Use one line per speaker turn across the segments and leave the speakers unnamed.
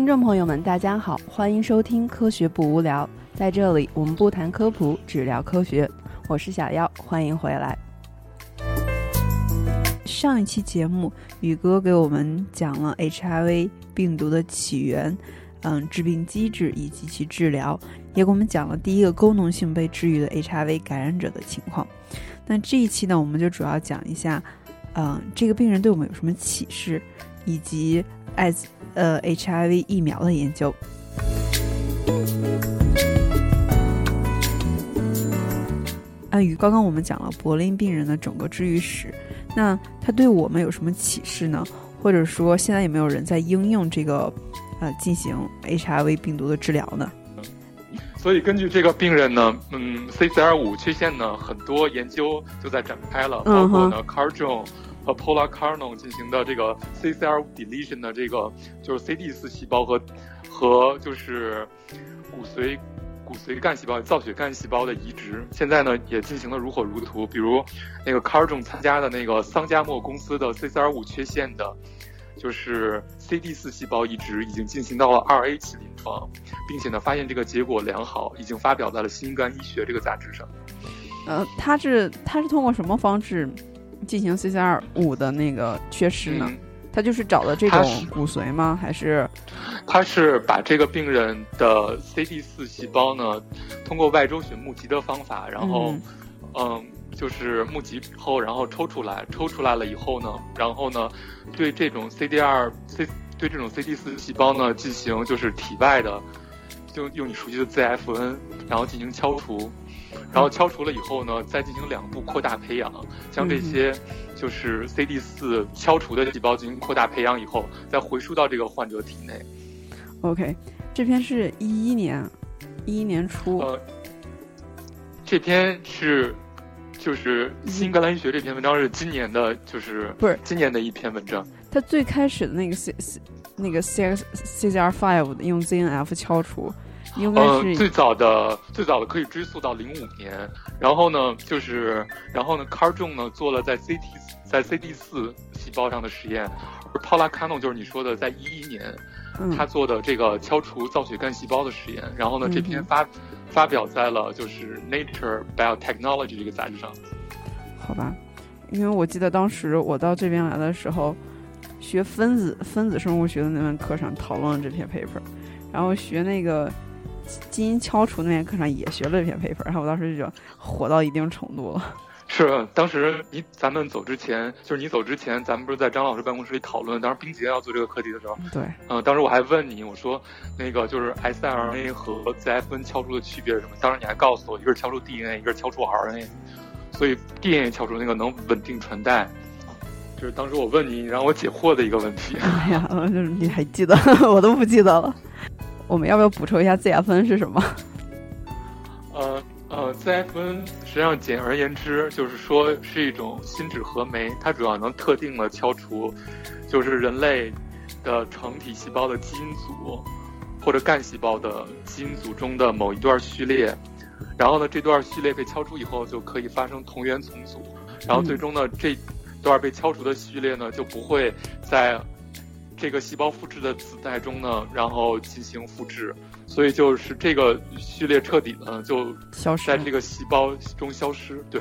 听众朋友们，大家好，欢迎收听《科学不无聊》。在这里，我们不谈科普，只聊科学。我是小妖，欢迎回来。上一期节目，宇哥给我们讲了 HIV 病毒的起源，嗯，致病机制以及其治疗，也给我们讲了第一个功能性被治愈的 HIV 感染者的情况。那这一期呢，我们就主要讲一下，嗯，这个病人对我们有什么启示，以及艾滋呃 HIV 疫苗的研究。啊，与刚刚我们讲了柏林病人的整个治愈史，那它对我们有什么启示呢？或者说，现在有没有人在应用这个，呃，进行 HIV 病毒的治疗呢？
所以根据这个病人呢，嗯，CCR5 缺陷呢，很多研究就在展开了，包括呢 c a r j o n 和 Polacarno 进行的这个 CCR5 deletion 的这个就是 CD4 细胞和和就是骨髓。骨髓干细胞、造血干细胞的移植，现在呢也进行的如火如荼。比如，那个 c a r j o n 参加的那个桑加莫公司的 CCR5 缺陷的，就是 CD4 细胞移植，已经进行到了二 A 期临床，并且呢发现这个结果良好，已经发表在了《新肝医学》这个杂志上。
呃，他是他是通过什么方式进行 CCR 五的那个缺失呢？他就是找的这种骨髓吗？还是？
他是把这个病人的 CD 四细胞呢，通过外周血募集的方法，然后，嗯，就是募集后，然后抽出来，抽出来了以后呢，然后呢，对这种 CD 二 C 对这种 CD 四细胞呢进行就是体外的，就用你熟悉的 ZFN，然后进行敲除。然后敲除了以后呢，再进行两步扩大培养，将这些就是 CD 四敲除的细胞进行扩大培养以后，再回输到这个患者体内。
OK，这篇是一一年，一一年初。
呃，这篇是就是《新格兰医学》这篇文章是今年的，就是
不是
今年的一篇文章。
它最开始的那个 C C 那个 C X C R five 用 Z N
嗯，最早的最早的可以追溯到零五年，然后呢，就是然后呢 c a r j o n 呢做了在 C T 在 C D 四细胞上的实验，而 Paula Cano 就是你说的在一一年，他做的这个敲除造血干细胞的实验，然后呢这篇发发表在了就是 Nature Biotechnology 这个杂志上。
好吧，因为我记得当时我到这边来的时候，学分子分子生物学的那门课上讨论了这篇 paper，然后学那个。基因敲除那篇课上也学了这篇 paper，然后我当时就火到一定程度了。
是，当时你咱们走之前，就是你走之前，咱们不是在张老师办公室里讨论，当时冰洁要做这个课题的时候，
对，
嗯，当时我还问你，我说那个就是 siRNA 和 ZFN 敲出的区别是什么？当时你还告诉我，一个是敲出 DNA，一个是敲出 RNA，所以 DNA 敲出那个能稳定传代。就是当时我问你，你让我解惑的一个问题。
哎呀，就是你还记得，我都不记得了。我们要不要补充一下 ZFN 是什么？
呃呃，ZFN 实际上简而言之就是说是一种心指核酶，它主要能特定的敲除，就是人类的成体细胞的基因组或者干细胞的基因组中的某一段序列，然后呢，这段序列被敲除以后就可以发生同源重组，然后最终呢，这段被敲除的序列呢就不会在。这个细胞复制的子代中呢，然后进行复制，所以就是这个序列彻底的就
消失
在这个细胞中消失。对，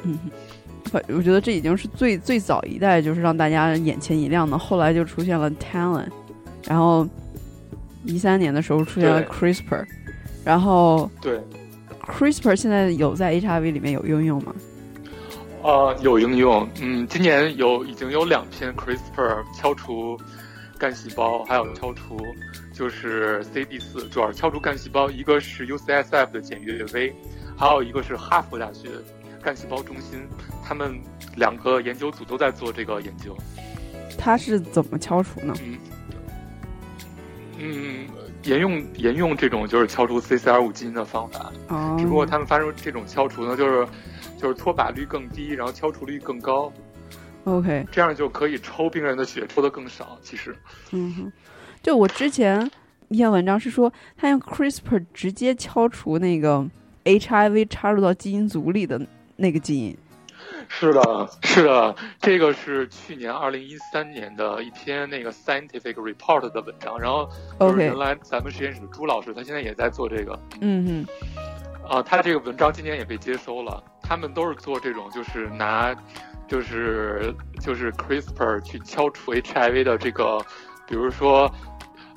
我觉得这已经是最最早一代，就是让大家眼前一亮的。后来就出现了 Talent，然后一三年的时候出现了 CRISPR，然后
对
CRISPR 现在有在 HIV 里面有应用吗？
呃，有应用。嗯，今年有已经有两篇 CRISPR 敲除。干细胞还有敲除，就是 CD 四，主要是敲除干细胞。一个是 UCSF 的简约 V，还有一个是哈佛大学干细胞中心，他们两个研究组都在做这个研究。
它是怎么敲除呢？
嗯嗯，沿用沿用这种就是敲除 CCR 五基因的方法。哦。只不过他们发生这种敲除呢，就是就是脱靶率更低，然后敲除率更高。
OK，
这样就可以抽病人的血，抽的更少。其实，
嗯哼，就我之前一篇文章是说，他用 CRISPR 直接敲除那个 HIV 插入到基因组里的那个基因。
是的，是的，这个是去年二零一三年的一篇那个 scientific report 的文章，然后就是原来咱们实验室的朱老师，他现在也在做这个。
嗯嗯。
啊，他这个文章今年也被接收了。他们都是做这种，就是拿，就是就是 CRISPR 去敲除 HIV 的这个，比如说，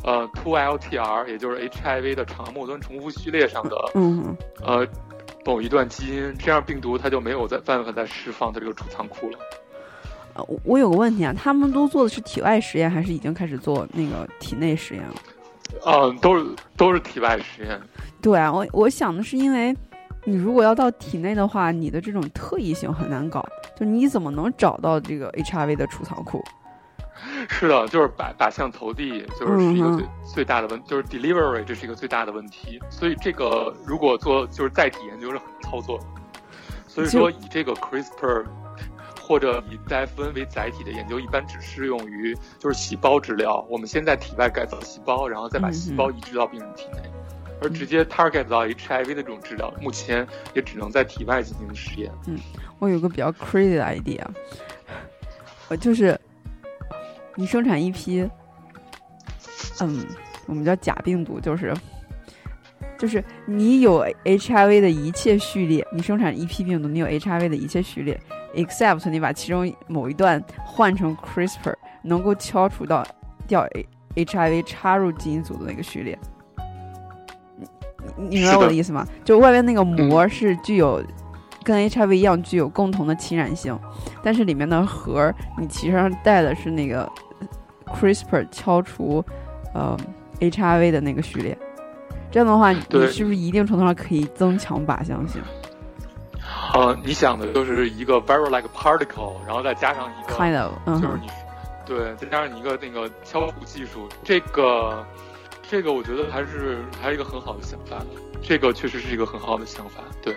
呃，2LTR，也就是 HIV 的长末端重复序列上的，
嗯，
呃，某一段基因，这样病毒它就没有在办法再释放它这个储藏库了。
呃，我有个问题啊，他们都做的是体外实验，还是已经开始做那个体内实验了？
嗯，都是都是体外实验。
对啊，我我想的是，因为你如果要到体内的话，你的这种特异性很难搞，就你怎么能找到这个 HIV 的储藏库？
是的，就是靶靶向投递，就是是一个最最大的问，就是 delivery 这是一个最大的问题。所以这个如果做就是载体研究是很操作，所以说以这个 CRISPR。或者以戴夫恩为载体的研究，一般只适用于就是细胞治疗。我们先在体外改造细胞，然后再把细胞移植到病人体内。而直接 target 到 HIV 的这种治疗，目前也只能在体外进行实验。
嗯，我有个比较 crazy 的 idea，呃，就是你生产一批，嗯，我们叫假病毒，就是就是你有 HIV 的一切序列，你生产一批病毒，你有 HIV 的一切序列。except 你把其中某一段换成 CRISPR，能够敲除到掉 HIV 插入基因组的那个序列。你明白我的意思吗？就外面那个膜是具有跟 HIV 一样具有共同的侵染性，但是里面的核你其实上带的是那个 CRISPR 敲除呃 HIV 的那个序列。这样的话，你是不是一定程度上可以增强靶向性？
呃，你想的就是一个 viral-like particle，然后再加上一个
，kind of，
就是你，对，再加上一个那个敲除技术，这个，这个我觉得还是还是一个很好的想法，这个确实是一个很好的想法，对。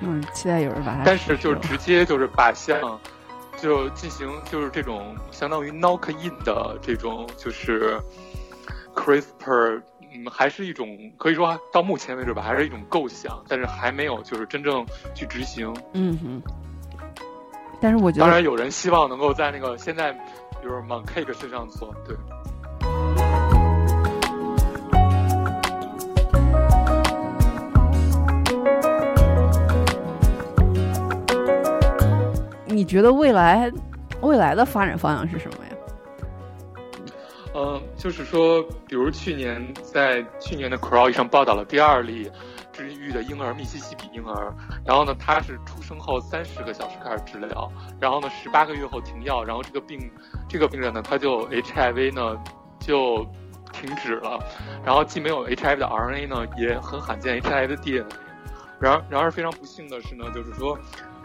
嗯，期待有人把它。
但是就是直接就是靶向，就进行就是这种相当于 knock in 的这种就是 CRISPR。嗯，还是一种可以说到目前为止吧，还是一种构想，但是还没有就是真正去执行。
嗯哼。但是我觉得，
当然有人希望能够在那个现在，比如 Moncake 身上做，对。
你觉得未来未来的发展方向是什么呀？
嗯，就是说，比如去年在去年的 Crow 上报道了第二例治愈的婴儿，密西西比婴儿。然后呢，他是出生后三十个小时开始治疗，然后呢，十八个月后停药，然后这个病这个病人呢，他就 HIV 呢就停止了，然后既没有 HIV 的 RNA 呢，也很罕见 HIV 的 DNA。然而，然而非常不幸的是呢，就是说。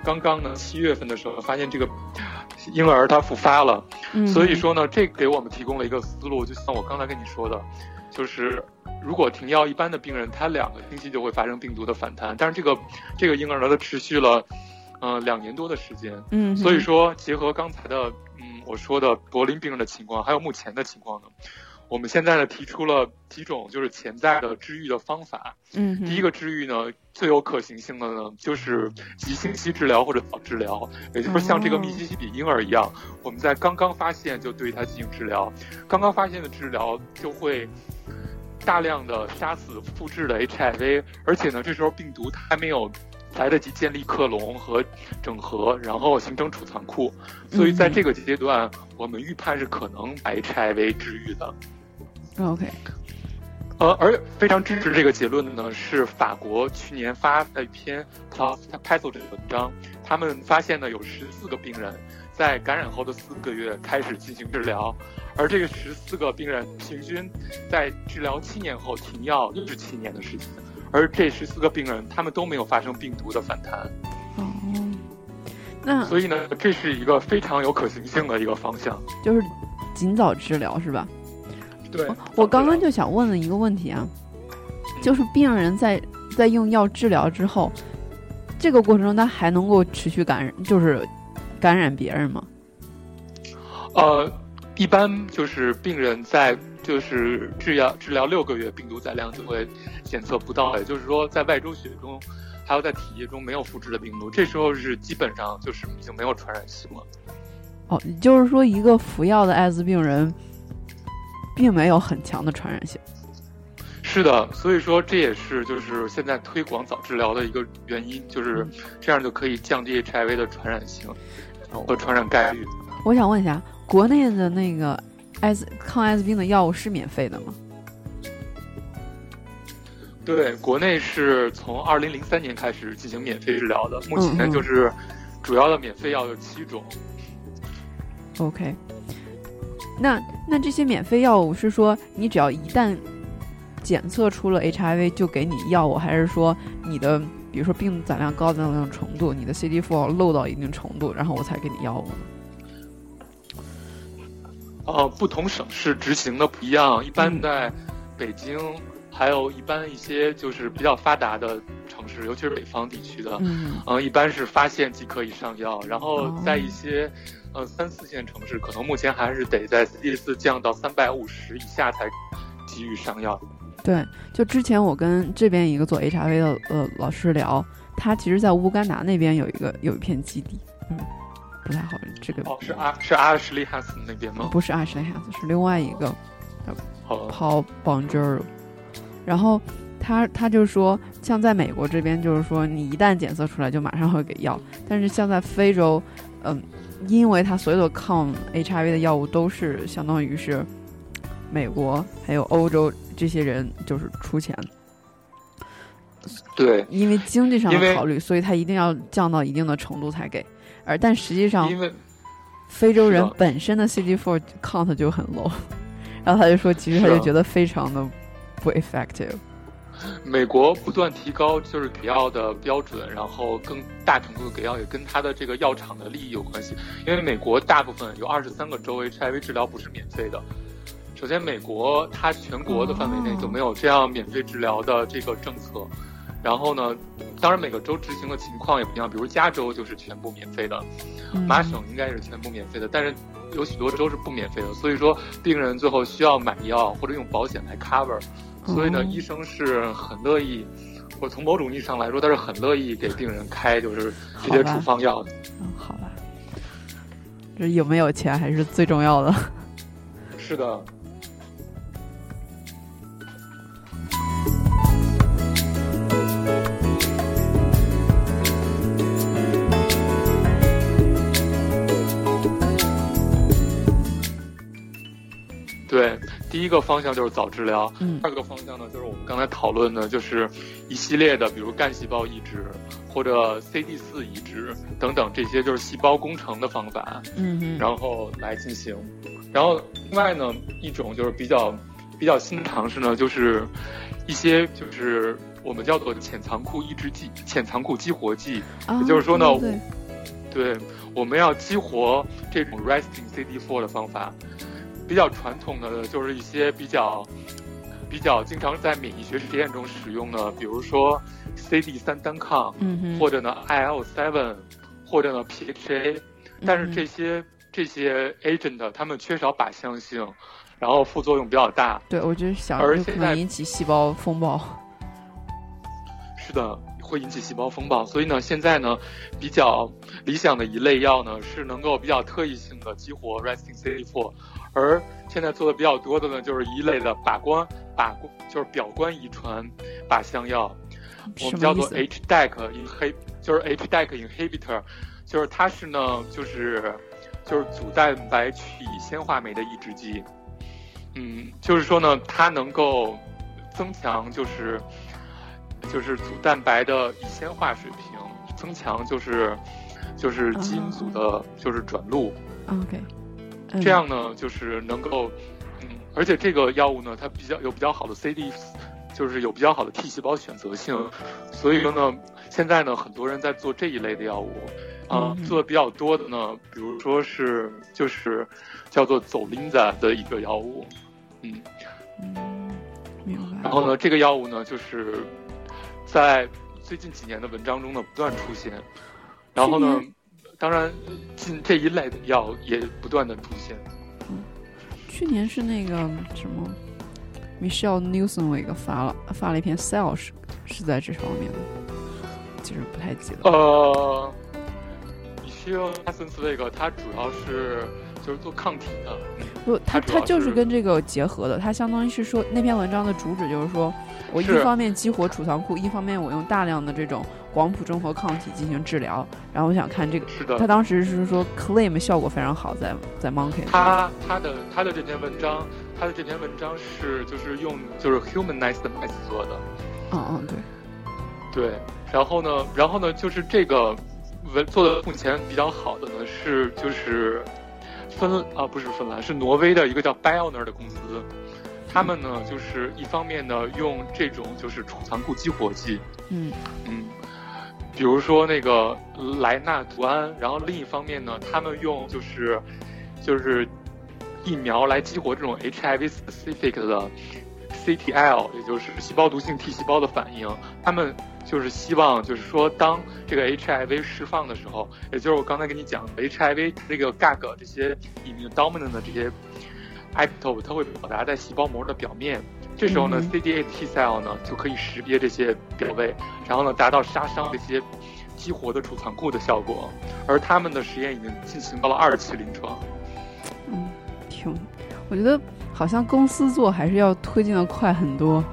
刚刚呢，七月份的时候发现这个婴儿他复发了，所以说呢，这给我们提供了一个思路，就像我刚才跟你说的，就是如果停药，一般的病人他两个星期就会发生病毒的反弹，但是这个这个婴儿呢，他持续了嗯两年多的时间，
嗯，
所以说结合刚才的嗯我说的柏林病人的情况，还有目前的情况呢。我们现在呢提出了几种就是潜在的治愈的方法。
嗯，
第一个治愈呢最有可行性的呢就是急性期治疗或者早治疗，也就是像这个密西西比婴儿一样，我们在刚刚发现就对它进行治疗，刚刚发现的治疗就会大量的杀死复制的 HIV，而且呢这时候病毒它还没有来得及建立克隆和整合，然后形成储藏库，所以在这个阶段我们预判是可能把 HIV 治愈的。
OK，
呃，而非常支持这个结论的呢，是法国去年发的一篇 PATHO 这个文章。他们发现呢，有十四个病人在感染后的四个月开始进行治疗，而这个十四个病人平均在治疗七年后停药又是七年的时间，而这十四个病人他们都没有发生病毒的反弹。
哦，那
所以呢，这是一个非常有可行性的一个方向，
就是尽早治疗，是吧？
对，
我刚刚就想问了一个问题啊，就是病人在在用药治疗之后，这个过程中他还能够持续感染，就是感染别人吗？
呃，一般就是病人在就是治疗治疗六个月，病毒载量就会检测不到，也就是说在外周血中，还有在体液中没有复制的病毒，这时候是基本上就是已经没有传染性了。
哦，也就是说，一个服药的艾滋病人，并没有很强的传染性。
是的，所以说这也是就是现在推广早治疗的一个原因，就是这样就可以降低 HIV 的传染性和传染概率。
我想问一下，国内的那个艾滋抗艾滋病的药物是免费的吗？
对，国内是从二零零三年开始进行免费治疗的，目前就是主要的免费药有七种。
OK，那那这些免费药物是说你只要一旦检测出了 HIV 就给你药物，还是说你的比如说病毒载量高到那种程度，你的 CD4 漏到一定程度，然后我才给你药物呢？
呃，不同省市执行的不一样，一般在北京。还有一般一些就是比较发达的城市，尤其是北方地区的，嗯，一般是发现即可以上药。然后在一些，呃，三四线城市，可能目前还是得在 C 四降到三百五十以下才给予上药。
对，就之前我跟这边一个做 HIV 的呃老师聊，他其实在乌干达那边有一个有一片基地，嗯，不太好，这个
哦是阿是阿什利哈斯那边吗？
不是阿什利哈斯，是另外一个，
好
，Paul Bonjour。然后他他就说，像在美国这边，就是说你一旦检测出来，就马上会给药。但是像在非洲，嗯，因为他所有的抗 HIV 的药物都是相当于是美国还有欧洲这些人就是出钱。
对，
因为经济上的考虑，所以他一定要降到一定的程度才给。而但实际上，
因为
非洲人本身的 CD4 count 就很 low，然后他就说，其实他就觉得非常的。不 effective。
美国不断提高就是给药的标准，然后更大程度的给药也跟它的这个药厂的利益有关系。因为美国大部分有二十三个州 HIV 治疗不是免费的。首先，美国它全国的范围内就没有这样免费治疗的这个政策。然后呢，当然每个州执行的情况也不一样，比如加州就是全部免费的，麻省应该是全部免费的，但是有许多州是不免费的。所以说，病人最后需要买药或者用保险来 cover。所以呢，医生是很乐意，或从某种意义上来说，他是很乐意给病人开就是这些处方药的。
嗯，好吧，这有没有钱还是最重要的。
是的。对，第一个方向就是早治疗。嗯，第二个方向呢，就是我们刚才讨论的，就是一系列的，比如干细胞移植或者 CD 四移植等等这些，就是细胞工程的方法。
嗯嗯，
然后来进行。然后另外呢，一种就是比较比较新的尝试呢，就是一些就是我们叫做潜藏库抑制剂、潜藏库激活剂。也就是说呢，对，我们要激活这种 resting CD four 的方法。比较传统的就是一些比较比较经常在免疫学实验中使用的，比如说 CD 三单抗，
嗯
或者呢 IL seven，或者呢 PHA，但是这些这些 agent 它们缺少靶向性，然后副作用比较大。
对，我就是想，而可能引起细胞风暴。
是的，会引起细胞风暴。所以呢，现在呢，比较理想的一类药呢，是能够比较特异性的激活 resting CD four。而现在做的比较多的呢，就是一类的靶关靶就是表观遗传靶向药，我们叫做 HDAC inhib，就是 HDAC inhibitor，就是它是呢，就是就是组蛋白去乙酰化酶的抑制剂，嗯，就是说呢，它能够增强就是就是组蛋白的乙酰化水平，增强就是就是基因组的就是转录
，OK。
这样呢，就是能够，嗯，而且这个药物呢，它比较有比较好的 CD，就是有比较好的 T 细胞选择性，所以说呢，现在呢，很多人在做这一类的药物，啊，做的比较多的呢，比如说是就是叫做走林子的一个药物，
嗯，嗯，明白。
然后呢，这个药物呢，就是在最近几年的文章中呢不断出现，然后呢。当然，近这一类的药也不断的出现。
嗯，去年是那个什么，Michelle Newson 一个发了发了一篇 Cell 是是在这方面的。其实不太记得。
呃，你需要阿森斯这个，它主要是就是做抗体的。
不，它
它
就是跟这个结合的，它相当于是说那篇文章的主旨就是说我一方面激活储藏库，一方面我用大量的这种广谱中和抗体进行治疗。然后我想看这个，
是的，
他当时是说 claim 效果非常好，在在 Monkey。
他他的他的这篇文章，他的这篇文章是就是用就是 humanized mice 做的。
嗯嗯，对。
对，然后呢，然后呢，就是这个文做的目前比较好的呢是就是芬啊不是芬兰是挪威的一个叫 Bioner 的公司，他们呢就是一方面呢用这种就是储藏库激活剂，
嗯
嗯，比如说那个莱纳图安，然后另一方面呢，他们用就是就是疫苗来激活这种 HIV specific 的 CTL，也就是细胞毒性 T 细胞的反应，他们。就是希望，就是说，当这个 HIV 释放的时候，也就是我刚才跟你讲，HIV 这个 GAG 这些 immune dominant 的这些 epitope，它会表达在细胞膜的表面。这时候呢，CD8 T cell 呢就可以识别这些表位，然后呢达到杀伤这些激活的储藏库的效果。而他们的实验已经进行到了二期临床。
嗯，挺，我觉得好像公司做还是要推进的快很多。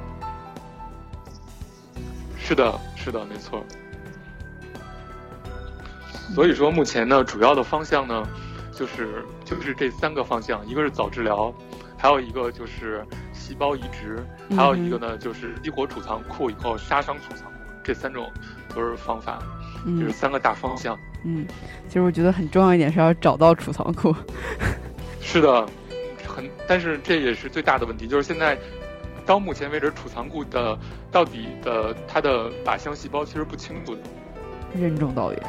是的，是的，没错。所以说，目前呢，主要的方向呢，就是就是这三个方向，一个是早治疗，还有一个就是细胞移植，还有一个呢就是激活储藏库以后杀伤储藏库，这三种都是方法，就是三个大方向。
嗯，其实我觉得很重要一点是要找到储藏库。
是的，很，但是这也是最大的问题，就是现在。到目前为止，储藏库的到底的它的靶向细胞其实不清楚的。
任重道远。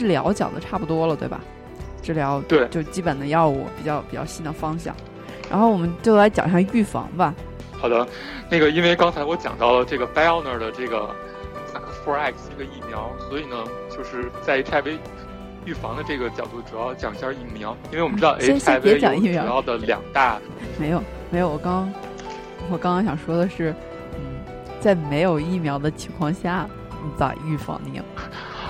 治疗讲的差不多了，对吧？治疗
对，
就基本的药物比较比较新的方向，然后我们就来讲一下预防吧。
好的，那个因为刚才我讲到了这个 Bioner 的这个 4X 这个疫苗，所以呢，就是在 HIV 预防的这个角度，主要讲一下疫苗。因为我们知道 HIV 主要的两大，
没有没有，我刚我刚刚想说的是，嗯，在没有疫苗的情况下，你咋预防呢？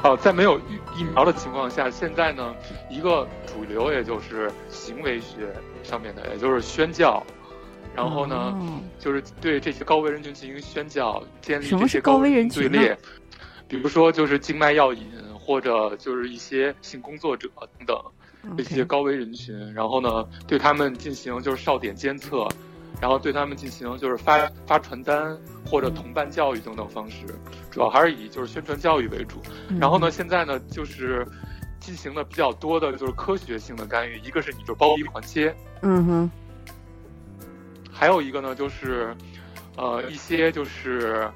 哦，在没有疫疫苗的情况下，现在呢，一个主流也就是行为学上面的，也就是宣教。然后呢，就是对这些高危人群进行宣教，建立这些
高危人群
队列，比如说就是静脉药引，或者就是一些性工作者等等这些高危人群。然后呢，对他们进行就是哨点监测，然后对他们进行就是发发传单或者同伴教育等等方式，主要还是以就是宣传教育为主。然后呢，现在呢就是进行的比较多的就是科学性的干预，一个是你就包皮环切，
嗯哼。
还有一个呢，就是，呃，一些就是，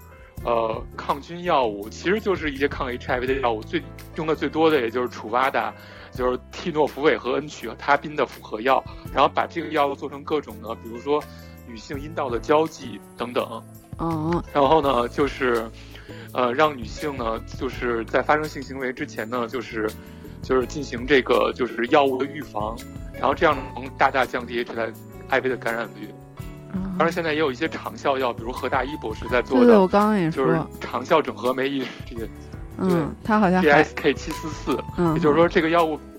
呃，抗菌药物，其实就是一些抗 HIV 的药物，最用的最多的也就是楚瓦达，就是替诺福韦和恩曲他滨的复合药，然后把这个药物做成各种的，比如说女性阴道的交际等等。
嗯。
然后呢，就是，呃，让女性呢，就是在发生性行为之前呢，就是，就是进行这个就是药物的预防，然后这样能大大降低 HIV 的感染率。当然，现在也有一些长效药，比如何大一博士在做的。
对，我刚刚也
说，就是长效整合酶抑制这个。
嗯，它好像
GSK 七四四，也就是说这个药物，对，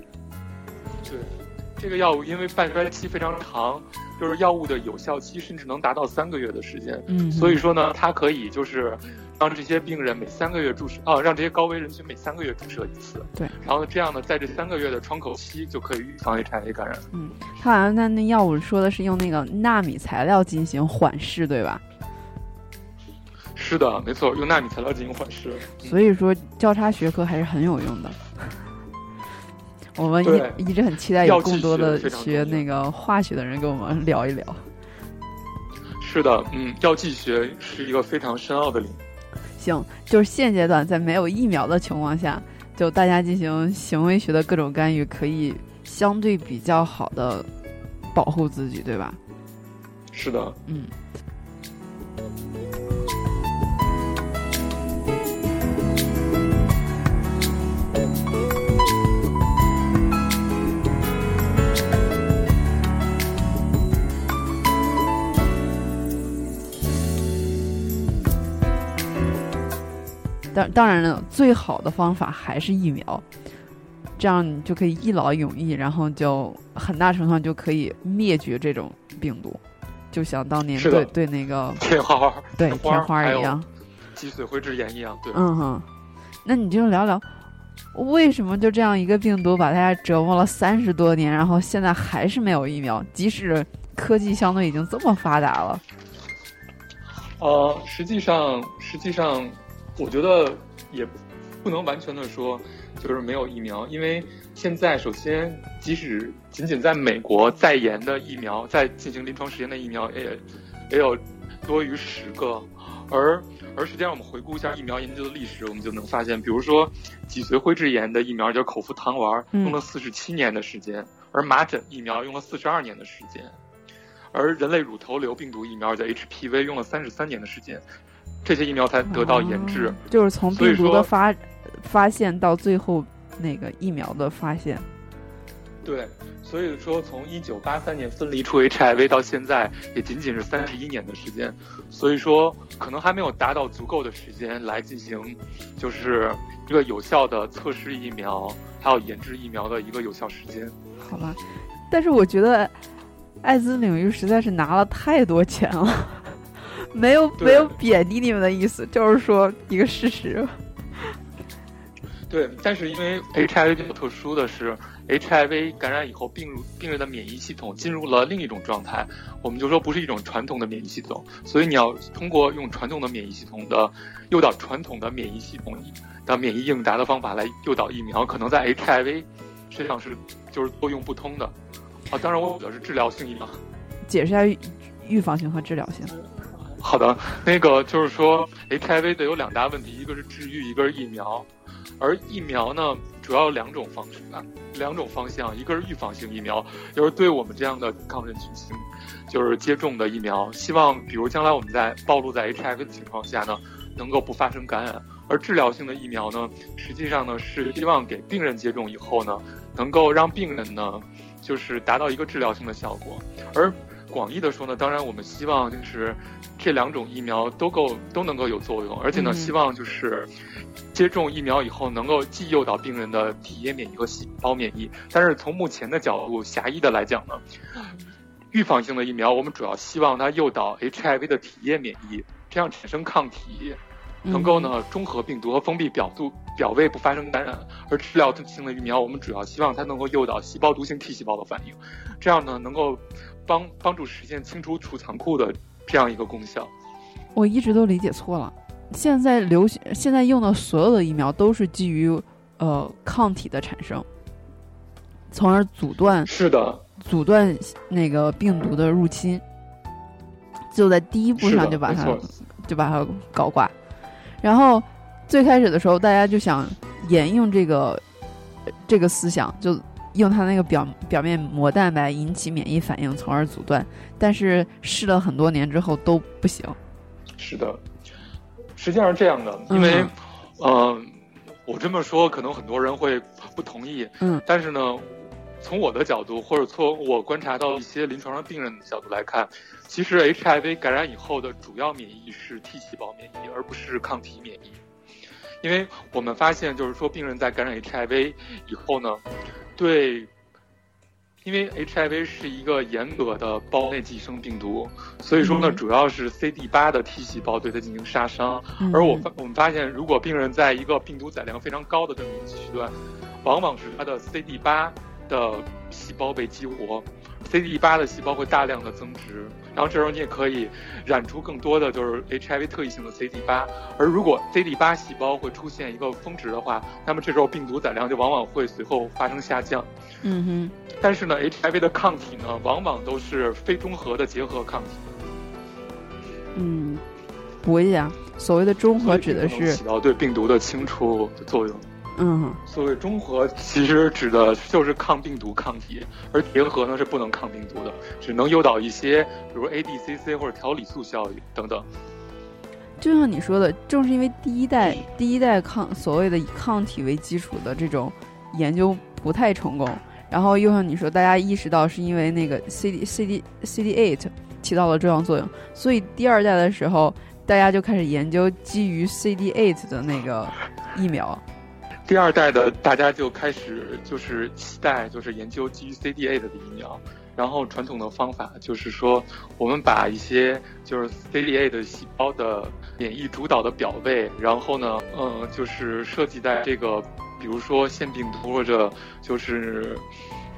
这个药物因为半衰期非常长，就是药物的有效期甚至能达到三个月的时间。
嗯，
所以说呢，它可以就是。让这些病人每三个月注射，哦，让这些高危人群每三个月注射一次。
对，
然后这样呢，在这三个月的窗口期就可以预防 HIV 感染。
嗯，他好像在那药物说的是用那个纳米材料进行缓释，对吧？
是的，没错，用纳米材料进行缓释。
所以说，交叉学科还是很有用的。我们一一直很期待有更多的学那个化学的人跟我们聊一聊。
是的，嗯，药剂学是一个非常深奥的领域。
行，就是现阶段在没有疫苗的情况下，就大家进行行为学的各种干预，可以相对比较好的保护自己，对吧？
是的，
嗯。当当然了，最好的方法还是疫苗，这样你就可以一劳永逸，然后就很大程度上就可以灭绝这种病毒，就像当年对对那个
天花
对天
花
一样，
脊髓灰质炎一样，对，
嗯哼，那你就聊聊。为什么就这样一个病毒把大家折磨了三十多年，然后现在还是没有疫苗？即使科技相对已经这么发达了。
呃，实际上，实际上，我觉得也不能完全的说就是没有疫苗，因为现在首先，即使仅仅在美国在研的疫苗，在进行临床实验的疫苗也也有多于十个，而。而实际上，我们回顾一下疫苗研究的历史，我们就能发现，比如说脊髓灰质炎的疫苗叫口服糖丸，用了四十七年的时间；而麻疹疫苗用了四十二年的时间；而人类乳头瘤病毒疫苗叫 HPV 用了三十三年的时间，这些疫苗才得到研制。
就是从病毒的发发现到最后那个疫苗的发现。
对。所以说，从一九八三年分离出 HIV 到现在，也仅仅是三十一年的时间。所以说，可能还没有达到足够的时间来进行，就是一个有效的测试疫苗，还有研制疫苗的一个有效时间。
好吧，但是我觉得，艾滋领域实在是拿了太多钱了，没有没有贬低你们的意思，就是说一个事实。
对，但是因为 HIV 比较特殊的是。HIV 感染以后，病入病人的免疫系统进入了另一种状态，我们就说不是一种传统的免疫系统，所以你要通过用传统的免疫系统的诱导传统的免疫系统的免疫应答的方法来诱导疫苗，可能在 HIV 身上是就是作用不通的。啊，当然我指的是治疗性疫苗。
解释一下预防性和治疗性。
好的，那个就是说 HIV 的有两大问题，一个是治愈，一个是疫苗。而疫苗呢，主要有两种方式啊，两种方向，一个是预防性疫苗，就是对我们这样的抗人群群，就是接种的疫苗，希望比如将来我们在暴露在 HIV 的情况下呢，能够不发生感染。而治疗性的疫苗呢，实际上呢是希望给病人接种以后呢，能够让病人呢，就是达到一个治疗性的效果。而广义的说呢，当然我们希望就是这两种疫苗都够都能够有作用，而且呢，希望就是接种疫苗以后能够既诱导病人的体液免疫和细胞免疫。但是从目前的角度狭义的来讲呢，预防性的疫苗我们主要希望它诱导 HIV 的体液免疫，这样产生抗体，能够呢中和病毒和封闭表度表位不发生感染。而治疗性的疫苗我们主要希望它能够诱导细胞毒性 T 细胞的反应，这样呢能够。帮帮助实现清除储藏库的这样一个功效，
我一直都理解错了。现在流行现在用的所有的疫苗都是基于呃抗体的产生，从而阻断
是的
阻断那个病毒的入侵，就在第一步上就把它就把它搞挂。然后最开始的时候，大家就想沿用这个这个思想就。用它那个表表面膜蛋白引起免疫反应，从而阻断。但是试了很多年之后都不行。
是的，实际上是这样的，因为，嗯，我这么说可能很多人会不同意。
嗯。
但是呢，从我的角度，或者从我观察到一些临床上病人的角度来看，其实 HIV 感染以后的主要免疫是 T 细胞免疫，而不是抗体免疫。因为我们发现，就是说病人在感染 HIV 以后呢。对，因为 HIV 是一个严格的胞内寄生病毒，所以说呢，主要是 CD 八的 T 细胞对它进行杀伤。而我发我们发现，如果病人在一个病毒载量非常高的这么一个区段，往往是他的 CD 八的细胞被激活，CD 八的细胞会大量的增殖。然后这时候你也可以染出更多的就是 HIV 特异性的 CD 八，而如果 CD 八细胞会出现一个峰值的话，那么这时候病毒载量就往往会随后发生下降。
嗯哼。
但是呢，HIV 的抗体呢，往往都是非中和的结合抗体。
嗯，补一下，所谓的中和指的是
起到对病毒的清除的作用。
嗯，
所谓中和其实指的就是抗病毒抗体，而结合呢是不能抗病毒的，只能诱导一些，比如 ADCC 或者调理素效应等等。
就像你说的，正是因为第一代第一代抗所谓的以抗体为基础的这种研究不太成功，然后又像你说，大家意识到是因为那个 CD CD CD eight 起到了重要作用，所以第二代的时候大家就开始研究基于 CD8 的那个疫苗。
第二代的大家就开始就是期待，就是研究基于 CDA 的疫苗。然后传统的方法就是说，我们把一些就是 CDA 的细胞的免疫主导的表位，然后呢，嗯，就是设计在这个，比如说腺病毒或者就是，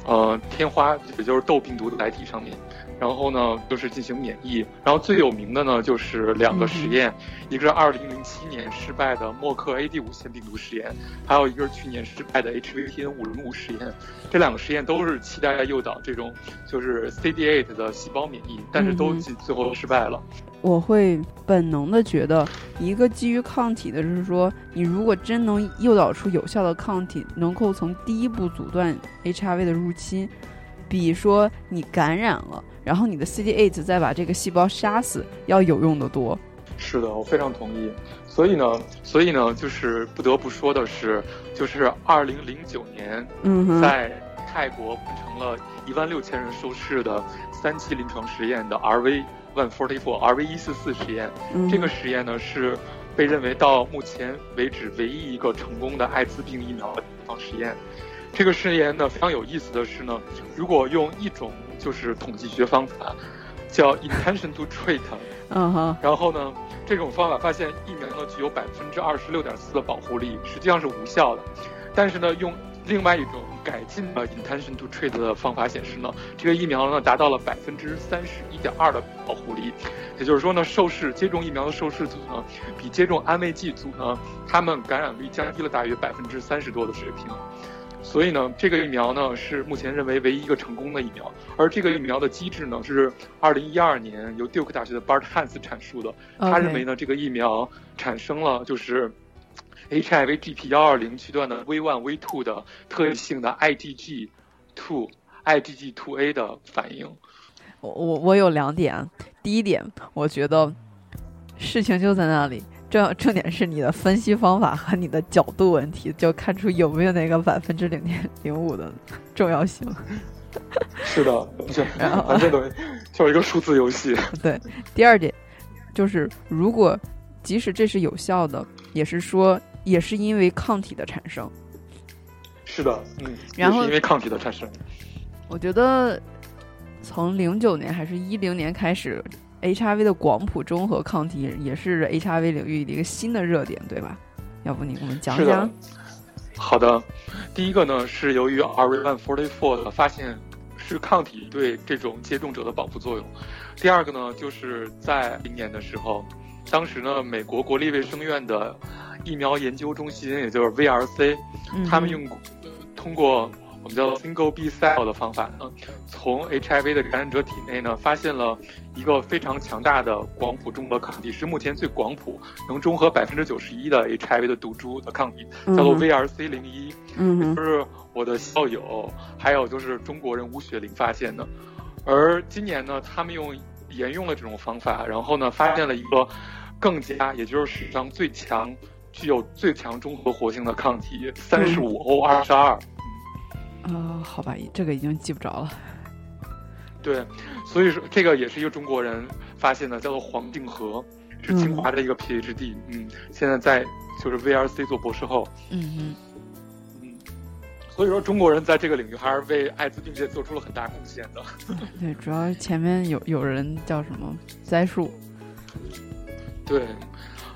呃，天花也就是痘病毒的载体上面。然后呢，就是进行免疫。然后最有名的呢，就是两个实验，一个是二零零七年失败的默克 AD 五腺病毒实验，还有一个是去年失败的 HVTN 五零五实验。这两个实验都是期待诱导这种就是 CD8 的细胞免疫，但是都最后失败了。
我会本能的觉得，一个基于抗体的，就是说，你如果真能诱导出有效的抗体，能够从第一步阻断 HIV 的入侵，比说你感染了。然后你的 CD8 再把这个细胞杀死，要有用的多。
是的，我非常同意。所以呢，所以呢，就是不得不说的是，就是二零零九年，嗯在泰国完成了一万六千人受试的三期临床实验的 RV One Forty Four RV 一四四实验。这个实验呢，是被认为到目前为止唯一一个成功的艾滋病疫苗的临床实验。这个实验呢，非常有意思的是呢，如果用一种就是统计学方法，叫 intention to treat。
嗯哼。
然后呢，这种方法发现疫苗呢具有百分之二十六点四的保护力，实际上是无效的。但是呢，用另外一种改进的 intention to treat 的方法显示呢，这个疫苗呢达到了百分之三十一点二的保护力。也就是说呢，受试接种疫苗的受试组呢，比接种安慰剂组呢，他们感染率降低了大约百分之三十多的水平。所以呢，这个疫苗呢是目前认为唯一一个成功的疫苗，而这个疫苗的机制呢是二零一二年由 Duke 大学的 Bart Hans 阐述的。他认为呢，这个疫苗产生了就是 HIV GP 幺二零区段的 V one V two 的特异性的 IgG two IgG two A 的反应。
我我我有两点，第一点，我觉得事情就在那里。重重点是你的分析方法和你的角度问题，就看出有没有那个百分之零点零五的重要性。
是的，完全等于就是一个数字游戏。
对，第二点就是，如果即使这是有效的，也是说也是因为抗体的产生。
是的，嗯，然后因为抗体的产生，
我觉得从零九年还是一零年开始。HIV 的广谱中和抗体也是 HIV 领域的一个新的热点，对吧？要不你给我们讲讲？
好的，第一个呢是由于 R144 的发现是抗体对这种接种者的保护作用。第二个呢就是在零年的时候，当时呢美国国立卫生院的疫苗研究中心，也就是 VRC，他们用通过。我们叫 single B cell 的方法呢，从 HIV 的感染者体内呢，发现了一个非常强大的广谱中和抗体，是目前最广谱能中和百分之九十一的 HIV 的毒株的抗体，叫做 VRC 零一。嗯，就是我的校友，还有就是中国人吴雪玲发现的。而今年呢，他们用沿用了这种方法，然后呢，发现了一个更加，也就是史上最强、具有最强中和活性的抗体，三十五 O 二十二。
啊，好吧，这个已经记不着了。
对，所以说这个也是一个中国人发现的，叫做黄定和，是清华的一个 PhD，嗯，现在在就是 VRC 做博士后。
嗯嗯
嗯，所以说中国人在这个领域还是为艾滋病界做出了很大贡献的。
对，主要前面有有人叫什么栽树。
对。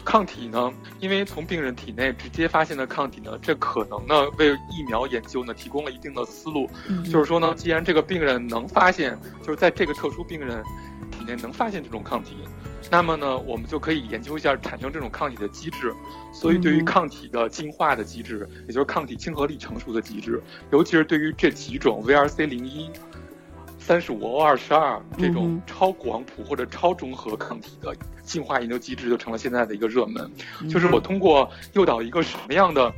抗体呢？因为从病人体内直接发现的抗体呢，这可能呢为疫苗研究呢提供了一定的思路。就是说呢，既然这个病人能发现，就是在这个特殊病人体内能发现这种抗体，那么呢，我们就可以研究一下产生这种抗体的机制。所以，对于抗体的进化的机制，也就是抗体亲和力成熟的机制，尤其是对于这几种 VRC 零一。三十五 O 二十二这种超广谱或者超中和抗体的进化研究机制，就成了现在的一个热门。就是我通过诱导一个什么样的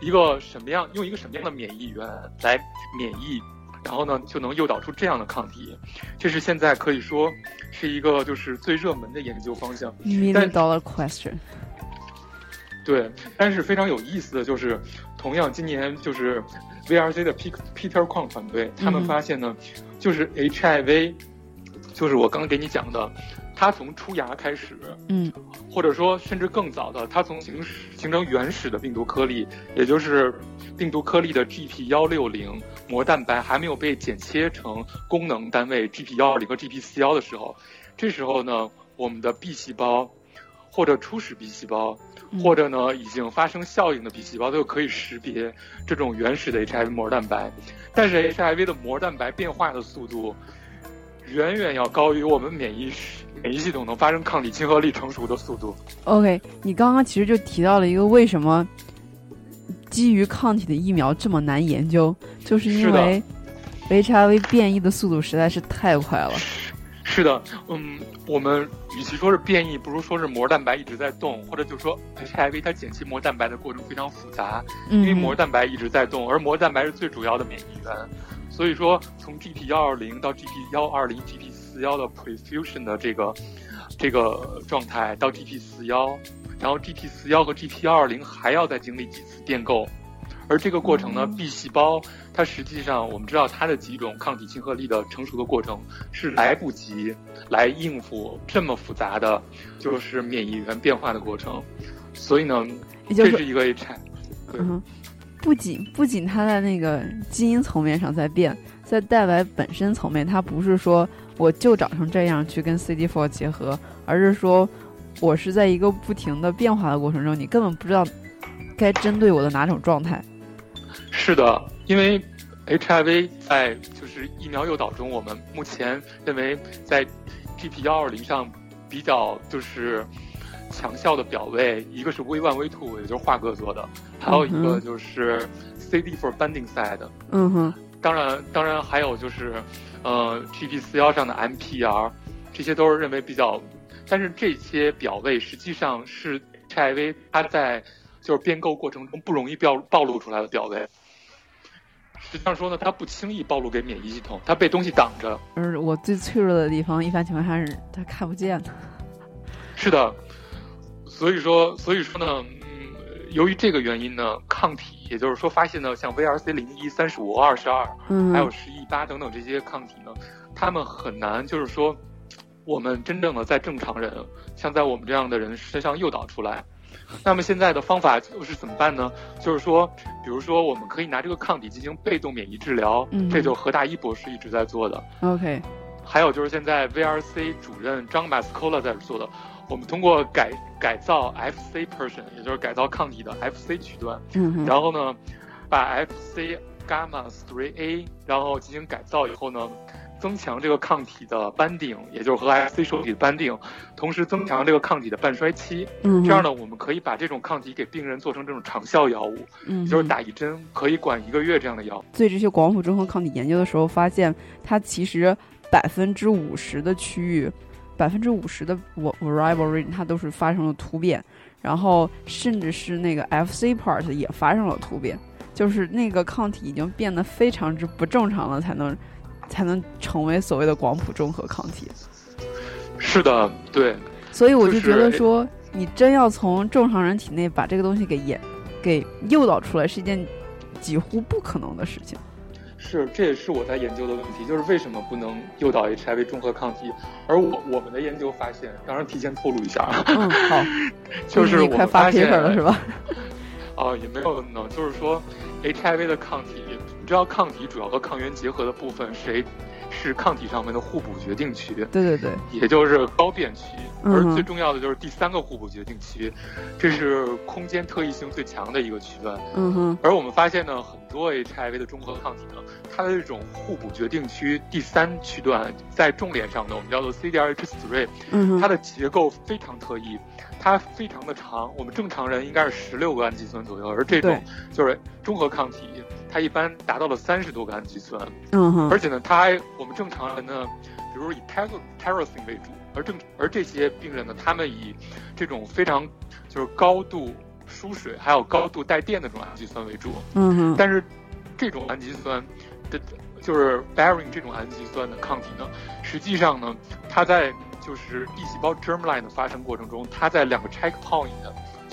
一个什么样，用一个什么样的免疫源来免疫，然后呢就能诱导出这样的抗体。这是现在可以说是一个就是最热门的研究方向。
Million dollar question。
对，但是非常有意思的就是，同样今年就是 VRC 的 Peter Peter 矿团队，他们发现呢。就是 HIV 就是我刚给你讲的，它从出芽开始，
嗯，
或者说甚至更早的，它从形形成原始的病毒颗粒，也就是病毒颗粒的 GP 幺六零膜蛋白还没有被剪切成功能单位 GP 幺二零和 GP 四幺的时候，这时候呢，我们的 B 细胞或者初始 B 细胞。或者呢，已经发生效应的 B 细胞都可以识别这种原始的 HIV 膜蛋白，但是 HIV 的膜蛋白变化的速度远远要高于我们免疫免疫系统能发生抗体亲和力成熟的速度。
OK，你刚刚其实就提到了一个为什么基于抗体的疫苗这么难研究，就是因为 HIV 变异的速度实在是太快了。
是的，嗯，我们与其说是变异，不如说是膜蛋白一直在动，或者就说 HIV 它剪辑膜蛋白的过程非常复杂，因为膜蛋白一直在动，而膜蛋白是最主要的免疫源，所以说从 GP 幺二零到 GP 幺二零 GP 四幺的 prefusion 的这个这个状态到 GP 四幺，然后 GP 四幺和 GP 幺二零还要再经历几次电构。而这个过程呢，B 细胞它实际上我们知道它的几种抗体亲和力的成熟的过程是来不及来应付这么复杂的，就是免疫原变化的过程，所以呢，这是一个 H。
嗯，不仅不仅它在那个基因层面上在变，在蛋白本身层面，它不是说我就长成这样去跟 CD4 结合，而是说我是在一个不停的变化的过程中，你根本不知道该针对我的哪种状态。
是的，因为 HIV 在就是疫苗诱导中，我们目前认为在 GP 幺二零上比较就是强效的表位，一个是 V one V two，也就是华哥做的，还有一个就是 CD for binding side。
嗯哼。
当然，当然还有就是呃 GP 四幺上的 MPR，这些都是认为比较，但是这些表位实际上是 HIV 它在就是编构过程中不容易暴暴露出来的表位。实际上说呢，它不轻易暴露给免疫系统，它被东西挡着。
而我最脆弱的地方，一般情况下是它看不见的。
是的，所以说，所以说呢，嗯，由于这个原因呢，抗体，也就是说发现呢，像 VRC 零一、三十五、二十二，还有十一八等等这些抗体呢，他们很难，就是说，我们真正的在正常人，像在我们这样的人身上诱导出来。那么现在的方法就是怎么办呢？就是说，比如说，我们可以拿这个抗体进行被动免疫治疗，这就何大一博士一直在做的。
OK，
还有就是现在 VRC 主任张马斯科拉在做的，我们通过改改造 FC person，也就是改造抗体的 FC 区段，然后呢，把 FC gamma 3 A，然后进行改造以后呢。增强这个抗体的班定，也就是和 FC 受体的班定，同时增强这个抗体的半衰期。
嗯，
这样呢，我们可以把这种抗体给病人做成这种长效药物，
嗯，
就是打一针可以管一个月这样的药。
对这些广谱综合抗体研究的时候，发现它其实百分之五十的区域，百分之五十的 variable region 它都是发生了突变，然后甚至是那个 FC part 也发生了突变，就是那个抗体已经变得非常之不正常了，才能。才能成为所谓的广谱中和抗体。
是的，对。
所以我就觉得说，你真要从正常人体内把这个东西给引、给诱导出来，是一件几乎不可能的事情。
是，这也是我在研究的问题，就是为什么不能诱导 HIV 中和抗体？而我我们的研究发现，当然提前透露一下。
嗯，好。
就是我
快发 paper 了，是吧？
哦，也没有呢，就是说 HIV 的抗体。你知道抗体主要和抗原结合的部分谁是抗体上面的互补决定区？
对对对，
也就是高变区。而最重要的就是第三个互补决定区，这是空间特异性最强的一个区段。
嗯哼。
而我们发现呢，很多 HIV 的中和抗体呢，它的这种互补决定区第三区段在重链上呢，我们叫做 CDRH3。
嗯哼。
它的结构非常特异，它非常的长。我们正常人应该是十六个氨基酸左右，而这种就是中和抗体。它一般达到了三十多个氨基酸，
嗯哼，
而且呢，它还我们正常人呢，比如以 t y r o s i n 为主，而正而这些病人呢，他们以这种非常就是高度疏水还有高度带电的这种氨基酸为主，
嗯哼，
但是这种氨基酸的，就是 bearing 这种氨基酸的抗体呢，实际上呢，它在就是 B 细胞 germline 的发生过程中，它在两个 checkpoint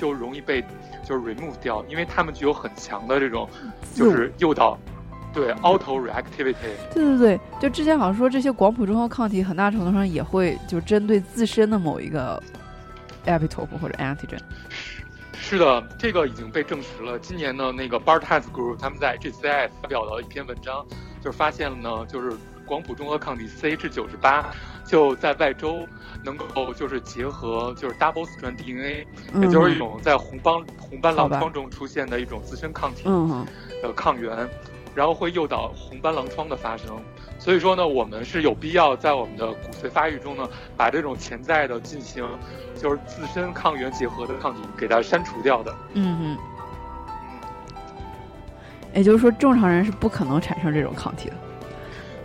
就容易被。就是 remove 掉，因为他们具有很强的这种，就是诱导，对，auto reactivity。
对对对，就之前好像说这些广谱中和抗体很大程度上也会就针对自身的某一个 epitope 或者 antigen。
是的，这个已经被证实了。今年呢，那个 Bartas Group 他们在 JCI 发表了一篇文章，就是发现了呢，就是广谱中和抗体 CH 九十八就在外周能够就是结合就是 double strand DNA，也就是一种在红斑红斑狼疮中出现的一种自身抗体的抗原。然后会诱导红斑狼疮的发生，所以说呢，我们是有必要在我们的骨髓发育中呢，把这种潜在的进行就是自身抗原结合的抗体给它删除掉的。
嗯嗯。也就是说，正常人是不可能产生这种抗体的。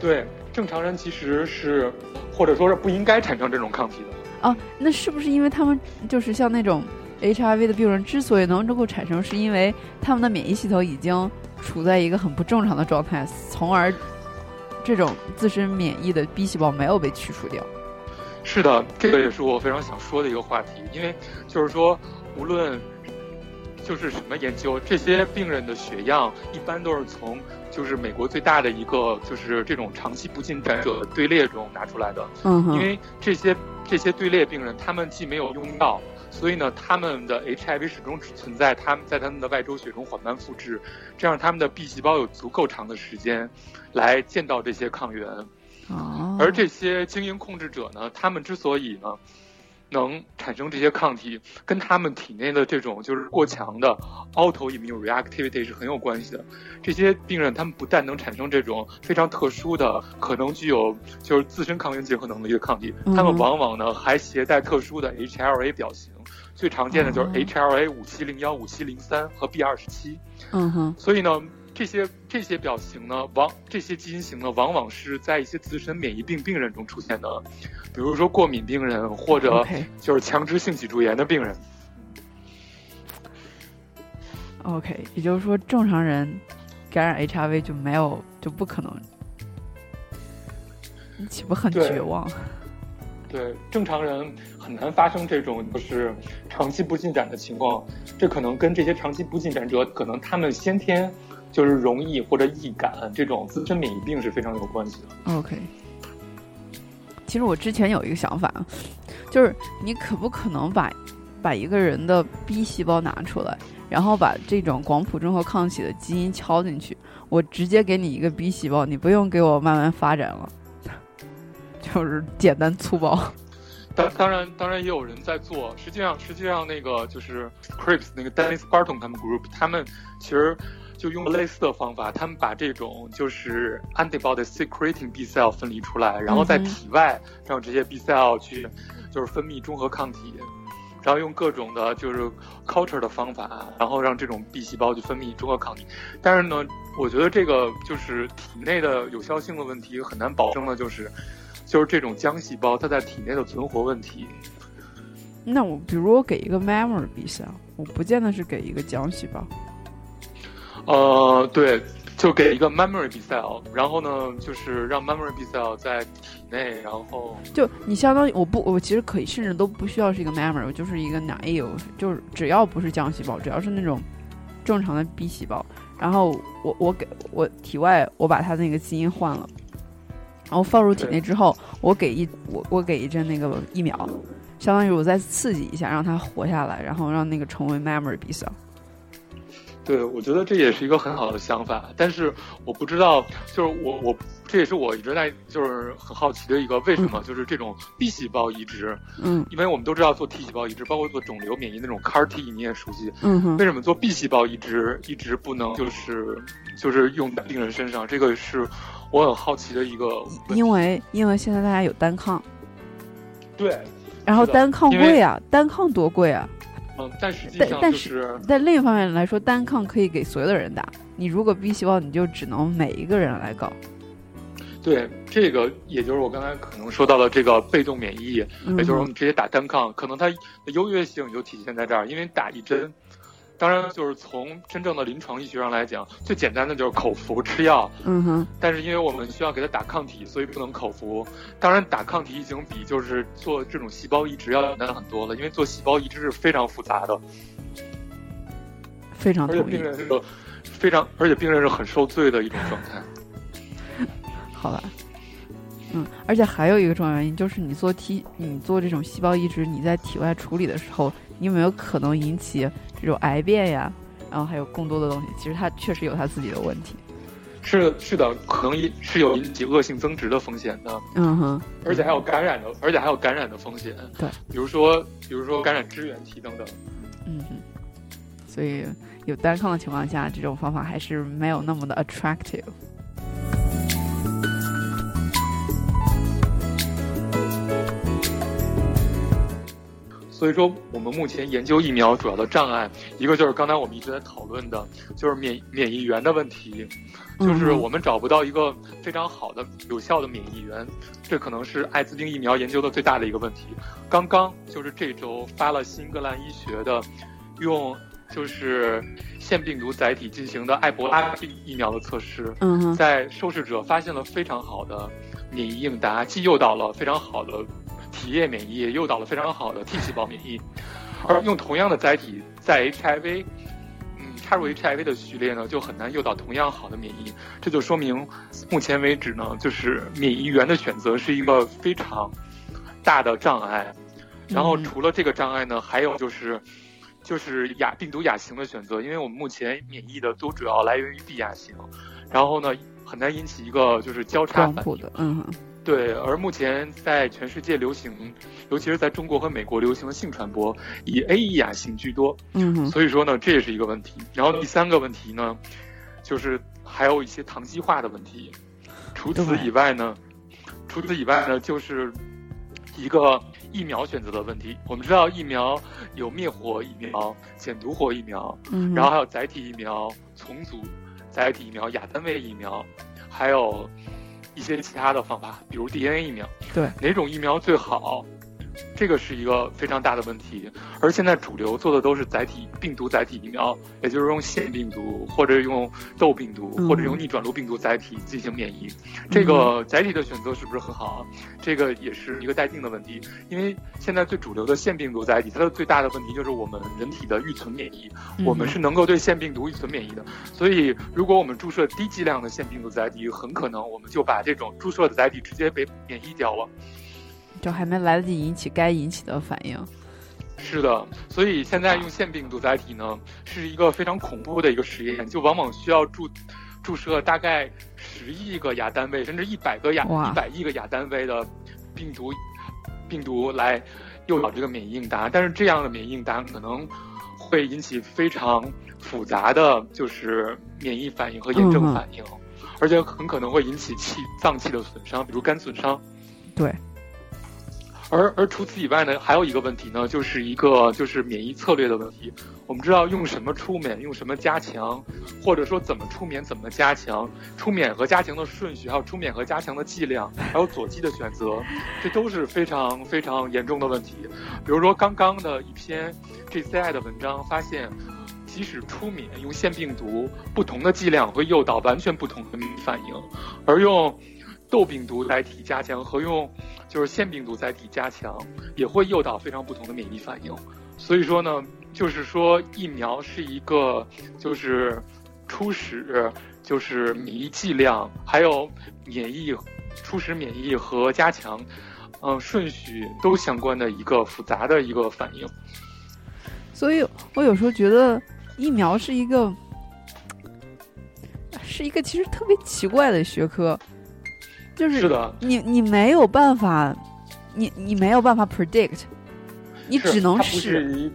对，正常人其实是或者说是不应该产生这种抗体的。
啊，那是不是因为他们就是像那种 HIV 的病人之所以能够产生，是因为他们的免疫系统已经。处在一个很不正常的状态，从而这种自身免疫的 B 细胞没有被去除掉。
是的，这个也是我非常想说的一个话题，因为就是说，无论就是什么研究，这些病人的血样一般都是从就是美国最大的一个就是这种长期不进展者队列中拿出来的。
嗯
因为这些这些队列病人，他们既没有用药。所以呢，他们的 HIV 始终只存在他们在他们的外周血中缓慢复制，这样他们的 B 细胞有足够长的时间来见到这些抗原。
哦。
而这些精英控制者呢，他们之所以呢能产生这些抗体，跟他们体内的这种就是过强的 autoimmune reactivity 是很有关系的。这些病人他们不但能产生这种非常特殊的、可能具有就是自身抗原结合能力的抗体，他们往往呢还携带特殊的 HLA 表型。最常见的就是 HLA 五七零幺、五七零三和 B 二十七。
嗯哼。
所以呢，这些这些表型呢，往这些基因型呢，往往是在一些自身免疫病病人中出现的，比如说过敏病人或者就是强直性脊柱炎的病人。
OK，也就是说，正常人感染 HIV 就没有就不可能，你岂不很绝望？
对，正常人很难发生这种就是长期不进展的情况，这可能跟这些长期不进展者可能他们先天就是容易或者易感这种自身免疫病是非常有关系
的。OK，其实我之前有一个想法，就是你可不可能把把一个人的 B 细胞拿出来，然后把这种广谱中和抗体的基因敲进去，我直接给你一个 B 细胞，你不用给我慢慢发展了。就是简单粗暴，
当当然当然也有人在做。实际上实际上那个就是 Crips 那个 Dennis Barton 他们 group，他们其实就用类似的方法，他们把这种就是 antibody secreting B cell 分离出来，然后在体外让这些 B cell 去就是分泌中和抗体，然后用各种的就是 culture 的方法，然后让这种 B 细胞去分泌中和抗体。但是呢，我觉得这个就是体内的有效性的问题很难保证的，就是。就是这种浆细胞，它在体内的存活问题。
那我比如我给一个 memory B cell，我不见得是给一个浆细胞。
呃，对，就给一个 memory B cell，然后呢，就是让 memory B cell 在体内，然后
就你相当于我不，我其实可以甚至都不需要是一个 memory，我就是一个 naive，就是只要不是浆细胞，只要是那种正常的 B 细胞，然后我我给我体外我把它那个基因换了。然后放入体内之后，我给一我我给一针那个疫苗，相当于我再刺激一下，让它活下来，然后让那个成为 memory B cell。
对，我觉得这也是一个很好的想法，但是我不知道，就是我我这也是我一直在就是很好奇的一个，为什么就是这种 B 细胞移植，
嗯，
因为我们都知道做 T 细胞移植，包括做肿瘤免疫那种 CAR T 你也熟悉，
嗯哼，
为什么做 B 细胞移植一直不能就是就是用在病人身上？这个是我很好奇的一个，
因为因为现在大家有单抗，
对，
然后单抗贵啊，单抗多贵啊。
嗯，但实际上
就是，在另一方面来说，单抗可以给所有的人打。你如果 B 细胞，你就只能每一个人来搞。
对，这个也就是我刚才可能说到的这个被动免疫，也就是我们直接打单抗，可能它的优越性就体现在这儿，因为打一针。当然，就是从真正的临床医学上来讲，最简单的就是口服吃药。
嗯哼。
但是因为我们需要给他打抗体，所以不能口服。当然，打抗体已经比就是做这种细胞移植要简单很多了，因为做细胞移植是非常复杂的。
非常同意。
病人这个非常，而且病人是很受罪的一种状态。
好吧，嗯，而且还有一个重要原因就是你做 T，你做这种细胞移植，你在体外处理的时候，你有没有可能引起这种癌变呀？然后还有更多的东西，其实它确实有它自己的问题。
是是的，可能引是有引起恶性增殖的风险的。
嗯哼，
而且还有感染的，而且还有感染的风险。
对，
比如说，比如说感染支原体等等。
嗯哼，所以有单抗的情况下，这种方法还是没有那么的 attractive。
所以说，我们目前研究疫苗主要的障碍，一个就是刚才我们一直在讨论的，就是免免疫源的问题，就是我们找不到一个非常好的、有效的免疫源，这可能是艾滋病疫苗研究的最大的一个问题。刚刚就是这周发了新英格兰医学的，用就是腺病毒载体进行的埃博拉病疫苗的测试，在受试者发现了非常好的免疫应答，既诱导了非常好的。体液免疫诱导了非常好的 T 细胞免疫，而用同样的载体在 HIV，嗯，插入 HIV 的序列呢，就很难诱导同样好的免疫。这就说明，目前为止呢，就是免疫源的选择是一个非常大的障碍。然后除了这个障碍呢，还有就是，就是亚病毒亚型的选择，因为我们目前免疫的都主要来源于 B 亚型，然后呢，很难引起一个就是交叉反应。
嗯。
对，而目前在全世界流行，尤其是在中国和美国流行的性传播以 A E 亚型居多，
嗯，
所以说呢，这也是一个问题。然后第三个问题呢，就是还有一些糖基化的问题。除此以外呢，除此以外呢，就是一个疫苗选择的问题。我们知道疫苗有灭活疫苗、减毒活疫苗，
嗯，
然后还有载体疫苗、重组载体疫苗、亚单位疫苗，还有。一些其他的方法，比如 DNA 疫苗，
对
哪种疫苗最好？这个是一个非常大的问题，而现在主流做的都是载体病毒载体疫苗，也就是用腺病毒或者用痘病毒或者用逆转录病毒载体进行免疫。这个载体的选择是不是很好？这个也是一个待定的问题，因为现在最主流的腺病毒载体，它的最大的问题就是我们人体的预存免疫，我们是能够对腺病毒预存免疫的。所以，如果我们注射低剂量的腺病毒载体，很可能我们就把这种注射的载体直接被免疫掉了。
就还没来得及引起该引起的反应，
是的，所以现在用腺病毒载体呢，是一个非常恐怖的一个实验，就往往需要注注射大概十亿个亚单位，甚至一百个亚一百亿个亚单位的病毒病毒来诱导这个免疫应答，但是这样的免疫应答可能会引起非常复杂的就是免疫反应和炎症反应，而且很可能会引起气脏器的损伤，比如肝损伤。
对。
而而除此以外呢，还有一个问题呢，就是一个就是免疫策略的问题。我们知道用什么出免，用什么加强，或者说怎么出免，怎么加强，出免和加强的顺序，还有出免和加强的剂量，还有佐剂的选择，这都是非常非常严重的问题。比如说刚刚的一篇 JCI 的文章发现，即使出免用腺病毒，不同的剂量会诱导完全不同的免疫反应，而用。豆病毒载体加强和用就是腺病毒载体加强，也会诱导非常不同的免疫反应。所以说呢，就是说疫苗是一个就是初始就是免疫剂量，还有免疫初始免疫和加强，嗯顺序都相关的一个复杂的一个反应。
所以我有时候觉得疫苗是一个是一个其实特别奇怪的学科。就是你你没有办法，你你没有办法 predict，你只能
试。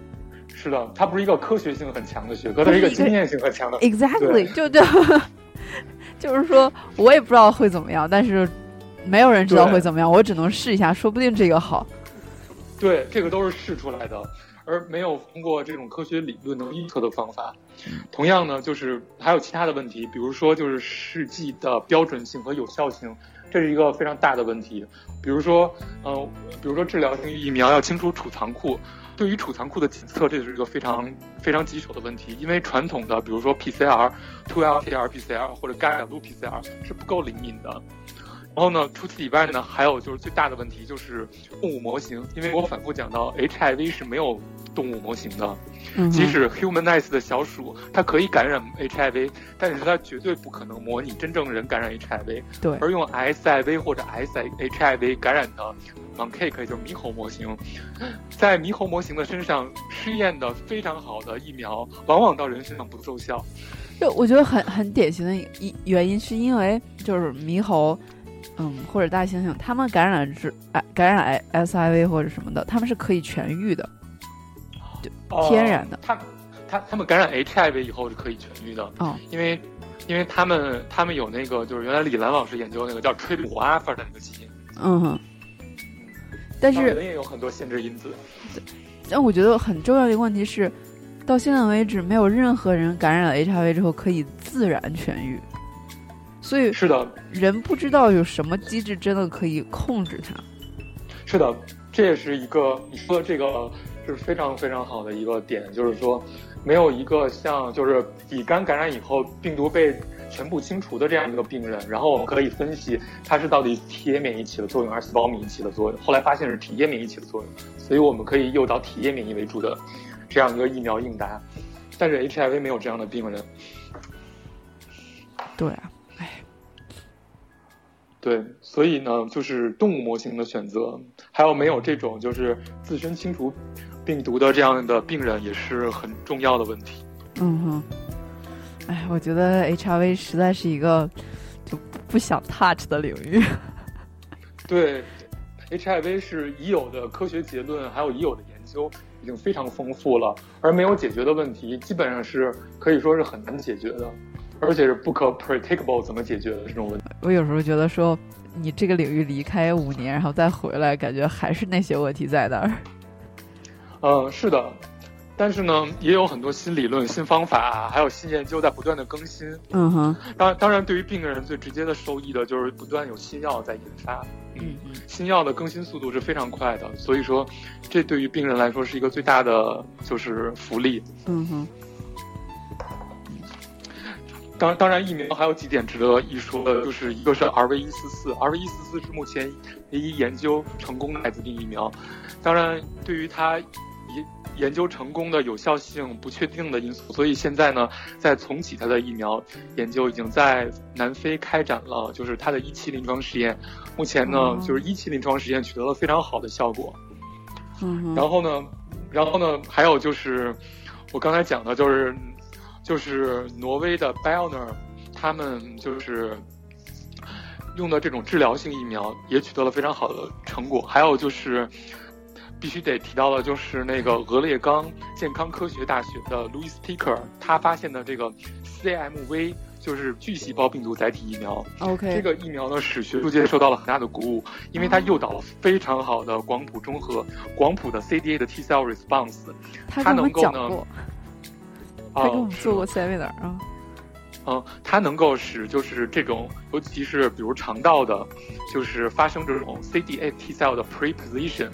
是的，它不是一个科学性很强的学科，它是一个经验性很强的。
Exactly，就就 就是说我也不知道会怎么样，但是没有人知道会怎么样，我只能试一下，说不定这个好。
对，这个都是试出来的。而没有通过这种科学理论能预测的方法，同样呢，就是还有其他的问题，比如说就是试剂的标准性和有效性，这是一个非常大的问题。比如说，嗯，比如说治疗性疫苗要清除储藏库，对于储藏库的检测，这是一个非常非常棘手的问题，因为传统的比如说 PCR、2LPR PCR 或者盖尔度 PCR 是不够灵敏的。然后呢，除此以外呢，还有就是最大的问题就是动物模型，因为我反复讲到 HIV 是没有动物模型的，即使 humanize 的小鼠它可以感染 HIV，但是它绝对不可能模拟真正人感染 HIV。
对，
而用 SIV 或者 SHIV 感染的 monkey 就是猕猴模型，在猕猴模型的身上试验的非常好的疫苗，往往到人身上不奏效。
就我觉得很很典型的一原因，是因为就是猕猴。嗯，或者大猩猩，他们感染之哎感染 S I V 或者什么的，他们是可以痊愈的，就，天然的。
他他他们感染 H I V 以后是可以痊愈的，
哦，
因为因为他们他们有那个就是原来李兰老师研究那个叫 i p 阿 alpha 的那个基因，
嗯哼，但是
人也有很多限制因子。
但我觉得很重要的一个问题是，到现在为止，没有任何人感染了 H I V 之后可以自然痊愈。所以
是的，
人不知道有什么机制真的可以控制它。
是的，这也是一个你说的这个是非常非常好的一个点，就是说没有一个像就是乙肝感染以后病毒被全部清除的这样一个病人，然后我们可以分析它是到底体液免疫起的作用还是细胞免疫起的作用。后来发现是体液免疫起的作用，所以我们可以诱导体液免疫为主的这样一个疫苗应答。但是 HIV 没有这样的病人。
对啊。
对，所以呢，就是动物模型的选择，还有没有这种就是自身清除病毒的这样的病人，也是很重要的问题。
嗯哼，哎，我觉得 HIV 实在是一个就不想 touch 的领域。
对，HIV 是已有的科学结论，还有已有的研究已经非常丰富了，而没有解决的问题，基本上是可以说是很难解决的。而且是不可 predictable，怎么解决的这种问题？
我有时候觉得说，你这个领域离开五年，然后再回来，感觉还是那些问题在那儿。
嗯，是的，但是呢，也有很多新理论、新方法，还有新研究在不断的更新。
嗯哼。
当当然，对于病人最直接的受益的就是不断有新药在研发。
嗯嗯。
新药的更新速度是非常快的，所以说，这对于病人来说是一个最大的就是福利。
嗯哼。
当当然，疫苗还有几点值得一说的，就是一个是 R V 一四四，R V 一四四是目前唯一研究成功的艾滋病疫苗。当然，对于它研研究成功的有效性不确定的因素，所以现在呢，在重启它的疫苗研究，已经在南非开展了，就是它的一期临床实验。目前呢，就是一期临床实验取得了非常好的效果。
嗯。
然后呢，然后呢，还有就是我刚才讲的，就是。就是挪威的 Bioner，他们就是用的这种治疗性疫苗也取得了非常好的成果。还有就是必须得提到的，就是那个俄勒冈健康科学大学的 Louis Ticker，他发现的这个 CMV，就是巨细胞病毒载体疫苗。
OK，
这个疫苗呢使学术界受到了很大的鼓舞，因为它诱导了非常好的广谱中和、广谱的 CD8 的 T cell response，它能够呢。
他给我们做过 seminar 啊，
嗯，它能够使就是这种，尤其是比如肠道的，就是发生这种 CD8 T cell 的 preposition，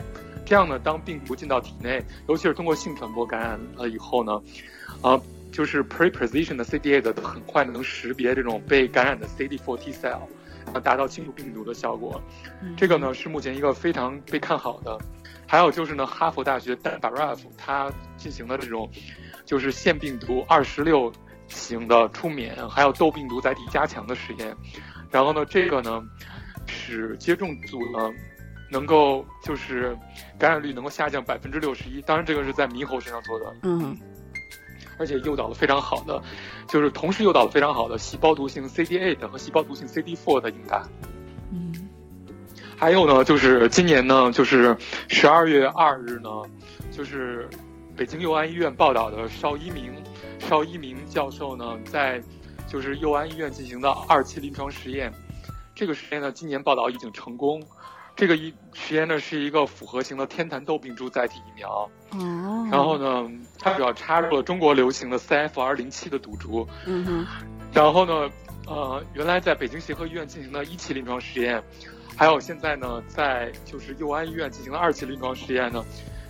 这样呢，当病毒进到体内，尤其是通过性传播感染了以后呢，啊，就是 preposition 的 CD8 很快能识别这种被感染的 CD4 T cell，啊，达到清除病毒的效果。这个呢是目前一个非常被看好的。还有就是呢，哈佛大学 Dan Baraf 他进行了这种。就是腺病毒二十六型的出免，还有痘病毒载体加强的实验，然后呢，这个呢，使接种组呢，能够就是感染率能够下降百分之六十一。当然，这个是在猕猴身上做的，
嗯，
而且诱导了非常好的，就是同时诱导了非常好的细胞毒性 CD8 和细胞毒性 CD4 的应答。
嗯，
还有呢，就是今年呢，就是十二月二日呢，就是。北京佑安医院报道的邵一鸣，邵一鸣教授呢，在就是佑安医院进行的二期临床实验，这个实验呢，今年报道已经成功。这个一实验呢，是一个复合型的天坛痘病株载体疫苗。
哦。
然后呢，它主要插入了中国流行的 CFR 零七的毒株。
嗯哼。
然后呢，呃，原来在北京协和医院进行的一期临床实验，还有现在呢，在就是佑安医院进行的二期临床实验呢。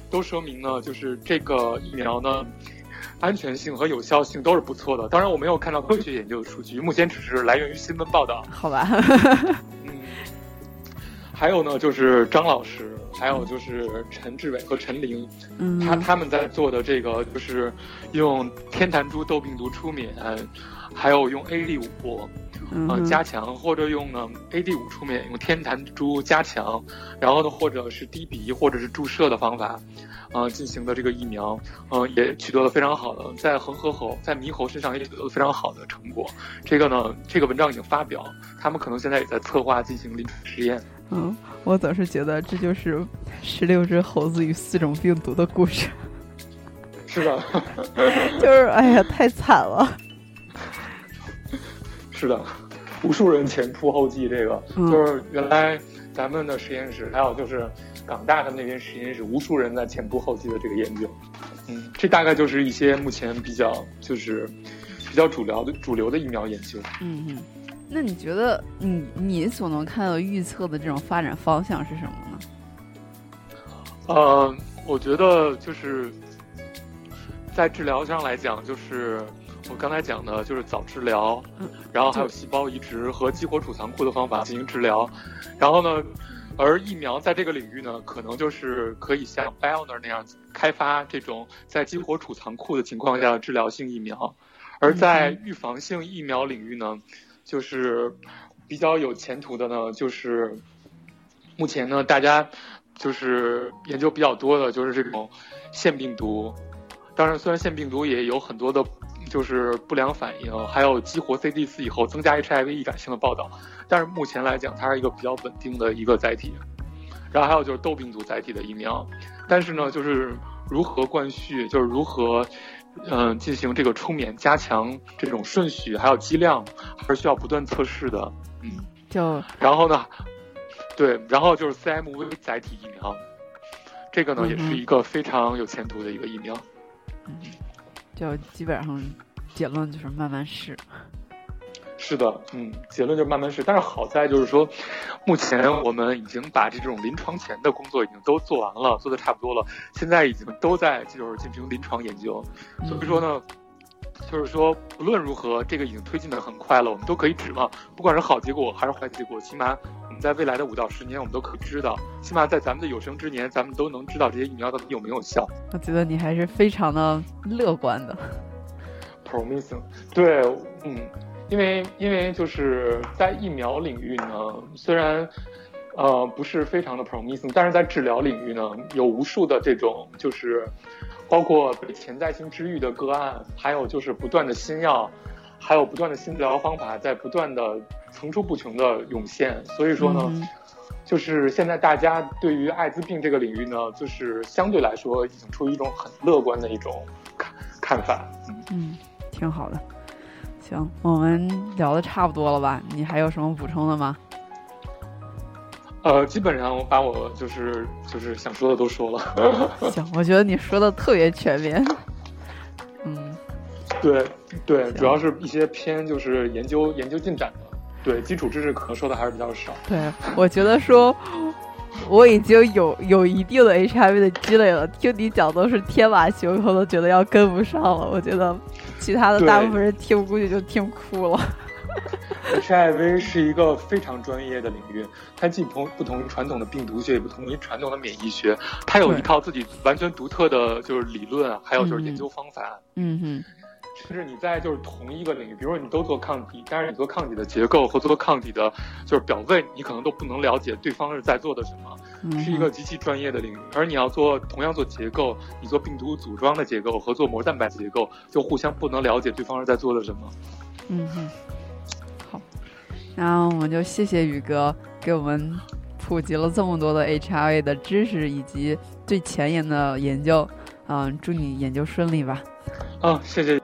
都说明呢，就是这个疫苗呢，安全性和有效性都是不错的。当然，我没有看到科学研究的数据，目前只是来源于新闻报道。
好吧。
嗯，还有呢，就是张老师，还有就是陈志伟和陈琳，
嗯，
他他们在做的这个就是用天坛猪痘病毒出免，还有用 AD 五，嗯，加强，或者用呢 AD 五出面，用天坛珠加强，然后呢，或者是滴鼻或者是注射的方法。啊，进行的这个疫苗，嗯，也取得了非常好的，在恒河猴、在猕猴身上也取得了非常好的成果。这个呢，这个文章已经发表，他们可能现在也在策划进行临床实验。
嗯，我总是觉得这就是十六只猴子与四种病毒的故事。
是的，
就是哎呀，太惨了。
是的，无数人前仆后继，这个就是原来咱们的实验室，还有就是。港大的那边实验室，无数人在前仆后继的这个研究，嗯，这大概就是一些目前比较就是比较主流的主流的疫苗研究。
嗯嗯，那你觉得你你所能看到预测的这种发展方向是什么呢？
呃，我觉得就是在治疗上来讲，就是我刚才讲的，就是早治疗，然后还有细胞移植和激活储藏库的方法进行治疗，然后呢。而疫苗在这个领域呢，可能就是可以像 b i o n e r 那样开发这种在激活储藏库的情况下的治疗性疫苗；而在预防性疫苗领域呢，就是比较有前途的呢，就是目前呢大家就是研究比较多的就是这种腺病毒。当然，虽然腺病毒也有很多的。就是不良反应，还有激活 CD 四以后增加 HIV 易感性的报道，但是目前来讲，它是一个比较稳定的一个载体。然后还有就是痘病毒载体的疫苗，但是呢，就是如何灌序，就是如何嗯进行这个充免加强这种顺序，还有剂量，还是需要不断测试的。嗯，
就
然后呢，对，然后就是 CMV 载体疫苗，这个呢也是一个非常有前途的一个疫苗。
嗯。就基本上结论就是慢慢试。
是的，嗯，结论就是慢慢试。但是好在就是说，目前我们已经把这种临床前的工作已经都做完了，做的差不多了。现在已经都在就是进行临床研究，所以说呢。就是说，不论如何，这个已经推进的很快了，我们都可以指望，不管是好结果还是坏结果，起码我们在未来的五到十年，我们都可以知道，起码在咱们的有生之年，咱们都能知道这些疫苗到底有没有效。
我觉得你还是非常的乐观的。
Promising，对，嗯，因为因为就是在疫苗领域呢，虽然呃不是非常的 promising，但是在治疗领域呢，有无数的这种就是。包括潜在性治愈的个案，还有就是不断的新药，还有不断的新治疗方法在不断的层出不穷的涌现。所以说呢，就是现在大家对于艾滋病这个领域呢，就是相对来说已经处于一种很乐观的一种看看法。
嗯，挺好的。行，我们聊的差不多了吧？你还有什么补充的吗？
呃，基本上我把我就是就是想说的都说了。
行，我觉得你说的特别全面。嗯，
对对，主要是一些偏就是研究研究进展的，对基础知识可能说的还是比较少。
对，我觉得说我已经有有一定的 HIV 的积累了，听你讲都是天马行空，都觉得要跟不上了。我觉得其他的大部分人听估计就听哭了。
HIV 是一个非常专业的领域，它既同不同于传统的病毒学，也不同于传统的免疫学，它有一套自己完全独特的就是理论，还有就是研究方法。
嗯哼，
甚至你在就是同一个领域，比如说你都做抗体，但是你做抗体的结构和做抗体的，就是表位，你可能都不能了解对方是在做的什么，是一个极其专业的领域。而你要做同样做结构，你做病毒组装的结构和做膜蛋白结构，就互相不能了解对方是在做的什么。
嗯哼。然后我们就谢谢宇哥给我们普及了这么多的 HRV 的知识以及最前沿的研究，嗯，祝你研究顺利吧。
哦，谢谢。